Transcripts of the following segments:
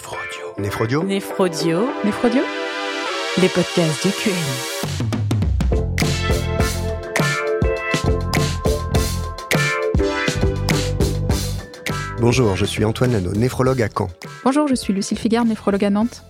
Néphrodio. Néphrodio Néphrodio. Néphrodio Les podcasts du QM. Bonjour, je suis Antoine Lano, néphrologue à Caen. Bonjour, je suis Lucille Figard, néphrologue à Nantes.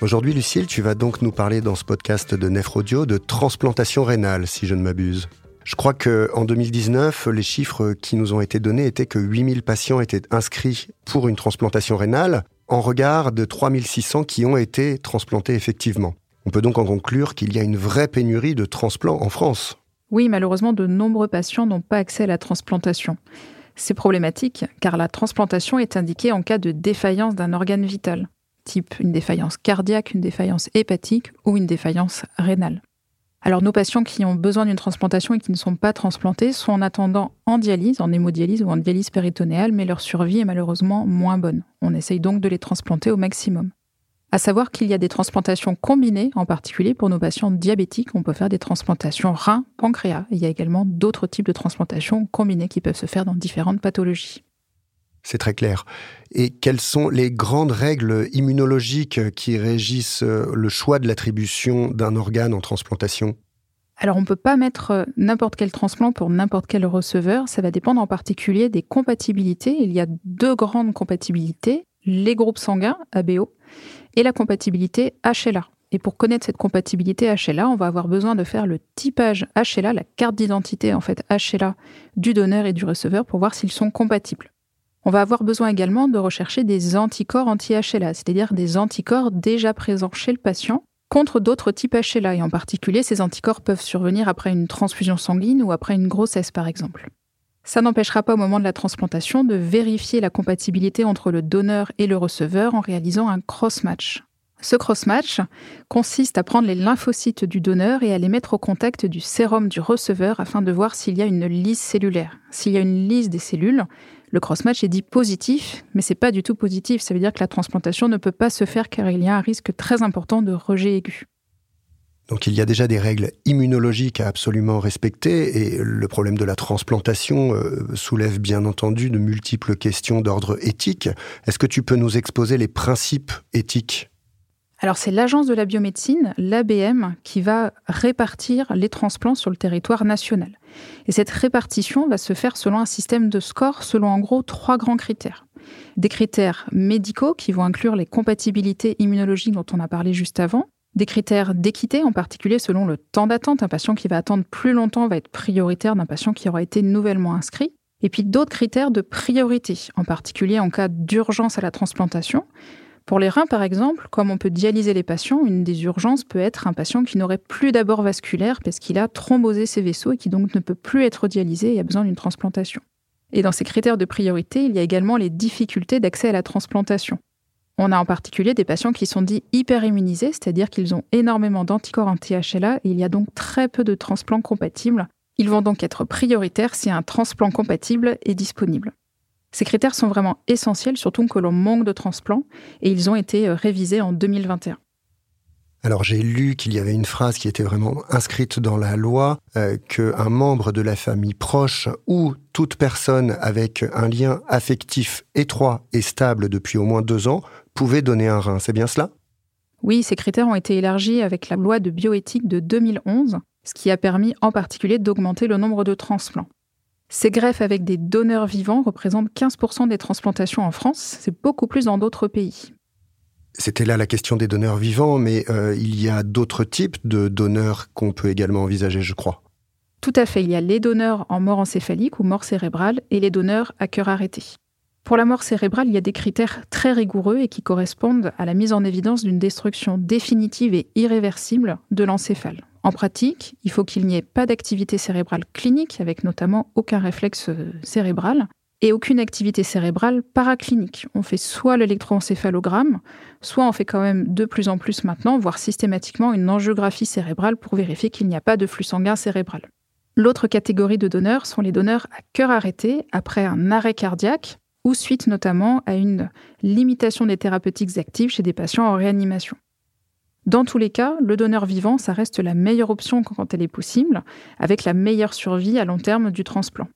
Aujourd'hui, Lucille, tu vas donc nous parler dans ce podcast de Néphrodio de transplantation rénale, si je ne m'abuse. Je crois que en 2019, les chiffres qui nous ont été donnés étaient que 8000 patients étaient inscrits pour une transplantation rénale, en regard de 3600 qui ont été transplantés effectivement. On peut donc en conclure qu'il y a une vraie pénurie de transplants en France. Oui, malheureusement, de nombreux patients n'ont pas accès à la transplantation. C'est problématique car la transplantation est indiquée en cas de défaillance d'un organe vital, type une défaillance cardiaque, une défaillance hépatique ou une défaillance rénale. Alors nos patients qui ont besoin d'une transplantation et qui ne sont pas transplantés sont en attendant en dialyse, en hémodialyse ou en dialyse péritonéale, mais leur survie est malheureusement moins bonne. On essaye donc de les transplanter au maximum. À savoir qu'il y a des transplantations combinées, en particulier pour nos patients diabétiques. On peut faire des transplantations rein, pancréas. Il y a également d'autres types de transplantations combinées qui peuvent se faire dans différentes pathologies. C'est très clair. Et quelles sont les grandes règles immunologiques qui régissent le choix de l'attribution d'un organe en transplantation? Alors, on ne peut pas mettre n'importe quel transplant pour n'importe quel receveur. Ça va dépendre en particulier des compatibilités. Il y a deux grandes compatibilités les groupes sanguins, ABO, et la compatibilité HLA. Et pour connaître cette compatibilité HLA, on va avoir besoin de faire le typage HLA, la carte d'identité en fait HLA du donneur et du receveur pour voir s'ils sont compatibles. On va avoir besoin également de rechercher des anticorps anti-HLA, c'est-à-dire des anticorps déjà présents chez le patient contre d'autres types HLA. Et en particulier, ces anticorps peuvent survenir après une transfusion sanguine ou après une grossesse, par exemple. Ça n'empêchera pas au moment de la transplantation de vérifier la compatibilité entre le donneur et le receveur en réalisant un cross-match. Ce cross-match consiste à prendre les lymphocytes du donneur et à les mettre au contact du sérum du receveur afin de voir s'il y a une lise cellulaire. S'il y a une lise des cellules, le cross-match est dit positif, mais c'est pas du tout positif. Ça veut dire que la transplantation ne peut pas se faire car il y a un risque très important de rejet aigu. Donc il y a déjà des règles immunologiques à absolument respecter et le problème de la transplantation euh, soulève bien entendu de multiples questions d'ordre éthique. Est-ce que tu peux nous exposer les principes éthiques? Alors c'est l'agence de la biomédecine, l'ABM, qui va répartir les transplants sur le territoire national. Et cette répartition va se faire selon un système de score, selon en gros trois grands critères. Des critères médicaux qui vont inclure les compatibilités immunologiques dont on a parlé juste avant, des critères d'équité, en particulier selon le temps d'attente. Un patient qui va attendre plus longtemps va être prioritaire d'un patient qui aura été nouvellement inscrit. Et puis d'autres critères de priorité, en particulier en cas d'urgence à la transplantation. Pour les reins, par exemple, comme on peut dialyser les patients, une des urgences peut être un patient qui n'aurait plus d'abord vasculaire parce qu'il a thrombosé ses vaisseaux et qui donc ne peut plus être dialysé et a besoin d'une transplantation. Et dans ces critères de priorité, il y a également les difficultés d'accès à la transplantation. On a en particulier des patients qui sont dits hyperimmunisés, c'est-à-dire qu'ils ont énormément d'anticorps anti-HLA et il y a donc très peu de transplants compatibles. Ils vont donc être prioritaires si un transplant compatible est disponible. Ces critères sont vraiment essentiels, surtout que l'on manque de transplants, et ils ont été révisés en 2021. Alors j'ai lu qu'il y avait une phrase qui était vraiment inscrite dans la loi, euh, qu'un membre de la famille proche ou toute personne avec un lien affectif étroit et stable depuis au moins deux ans pouvait donner un rein. C'est bien cela? Oui, ces critères ont été élargis avec la loi de bioéthique de 2011, ce qui a permis en particulier d'augmenter le nombre de transplants. Ces greffes avec des donneurs vivants représentent 15% des transplantations en France, c'est beaucoup plus dans d'autres pays. C'était là la question des donneurs vivants, mais euh, il y a d'autres types de donneurs qu'on peut également envisager, je crois. Tout à fait, il y a les donneurs en mort encéphalique ou mort cérébrale et les donneurs à cœur arrêté. Pour la mort cérébrale, il y a des critères très rigoureux et qui correspondent à la mise en évidence d'une destruction définitive et irréversible de l'encéphale. En pratique, il faut qu'il n'y ait pas d'activité cérébrale clinique, avec notamment aucun réflexe cérébral, et aucune activité cérébrale paraclinique. On fait soit l'électroencéphalogramme, soit on fait quand même de plus en plus maintenant, voire systématiquement, une angiographie cérébrale pour vérifier qu'il n'y a pas de flux sanguin cérébral. L'autre catégorie de donneurs sont les donneurs à cœur arrêté après un arrêt cardiaque ou suite notamment à une limitation des thérapeutiques actives chez des patients en réanimation. Dans tous les cas, le donneur vivant, ça reste la meilleure option quand elle est possible, avec la meilleure survie à long terme du transplant.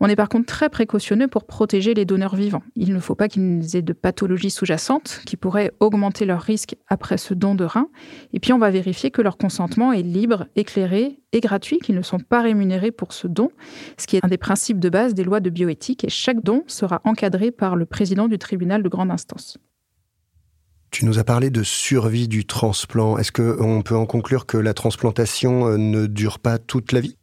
On est par contre très précautionneux pour protéger les donneurs vivants. Il ne faut pas qu'ils aient de pathologies sous-jacentes qui pourraient augmenter leur risque après ce don de rein. Et puis on va vérifier que leur consentement est libre, éclairé et gratuit, qu'ils ne sont pas rémunérés pour ce don, ce qui est un des principes de base des lois de bioéthique. Et chaque don sera encadré par le président du tribunal de grande instance. Tu nous as parlé de survie du transplant. Est-ce qu'on peut en conclure que la transplantation euh, ne dure pas toute la vie?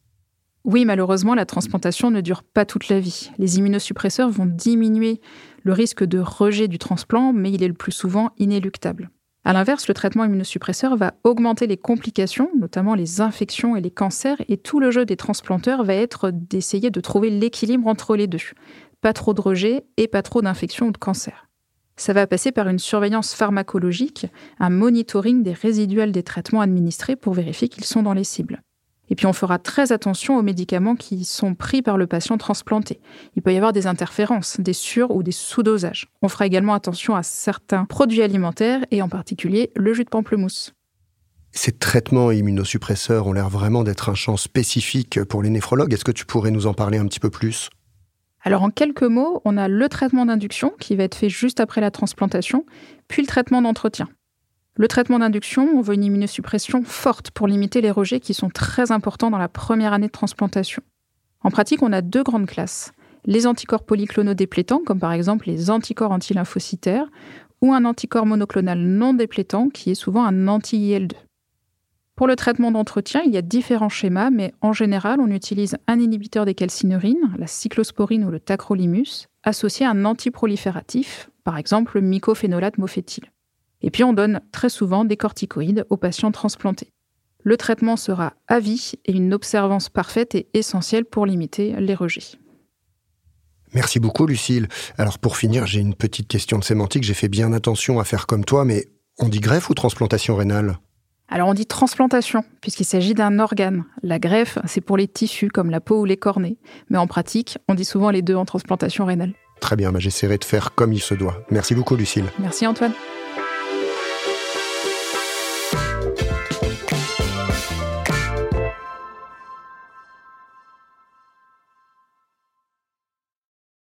Oui, malheureusement, la transplantation ne dure pas toute la vie. Les immunosuppresseurs vont diminuer le risque de rejet du transplant, mais il est le plus souvent inéluctable. A l'inverse, le traitement immunosuppresseur va augmenter les complications, notamment les infections et les cancers, et tout le jeu des transplanteurs va être d'essayer de trouver l'équilibre entre les deux. Pas trop de rejet et pas trop d'infections ou de cancers. Ça va passer par une surveillance pharmacologique, un monitoring des résiduels des traitements administrés pour vérifier qu'ils sont dans les cibles. Et puis on fera très attention aux médicaments qui sont pris par le patient transplanté. Il peut y avoir des interférences, des sur- ou des sous-dosages. On fera également attention à certains produits alimentaires et en particulier le jus de pamplemousse. Ces traitements immunosuppresseurs ont l'air vraiment d'être un champ spécifique pour les néphrologues. Est-ce que tu pourrais nous en parler un petit peu plus? Alors en quelques mots, on a le traitement d'induction qui va être fait juste après la transplantation, puis le traitement d'entretien. Le traitement d'induction, on veut une immunosuppression forte pour limiter les rejets qui sont très importants dans la première année de transplantation. En pratique, on a deux grandes classes. Les anticorps polyclonaux déplétants, comme par exemple les anticorps antilymphocytaires, ou un anticorps monoclonal non déplétant, qui est souvent un anti-IL2. Pour le traitement d'entretien, il y a différents schémas, mais en général, on utilise un inhibiteur des calcinurines, la cyclosporine ou le tacrolimus, associé à un antiprolifératif, par exemple le mycophénolate mofétyle. Et puis on donne très souvent des corticoïdes aux patients transplantés. Le traitement sera à vie et une observance parfaite est essentielle pour limiter les rejets. Merci beaucoup Lucille. Alors pour finir, j'ai une petite question de sémantique. J'ai fait bien attention à faire comme toi, mais on dit greffe ou transplantation rénale? Alors on dit transplantation, puisqu'il s'agit d'un organe. La greffe, c'est pour les tissus comme la peau ou les cornets. Mais en pratique, on dit souvent les deux en transplantation rénale. Très bien, bah, j'essaierai de faire comme il se doit. Merci beaucoup Lucille. Merci Antoine.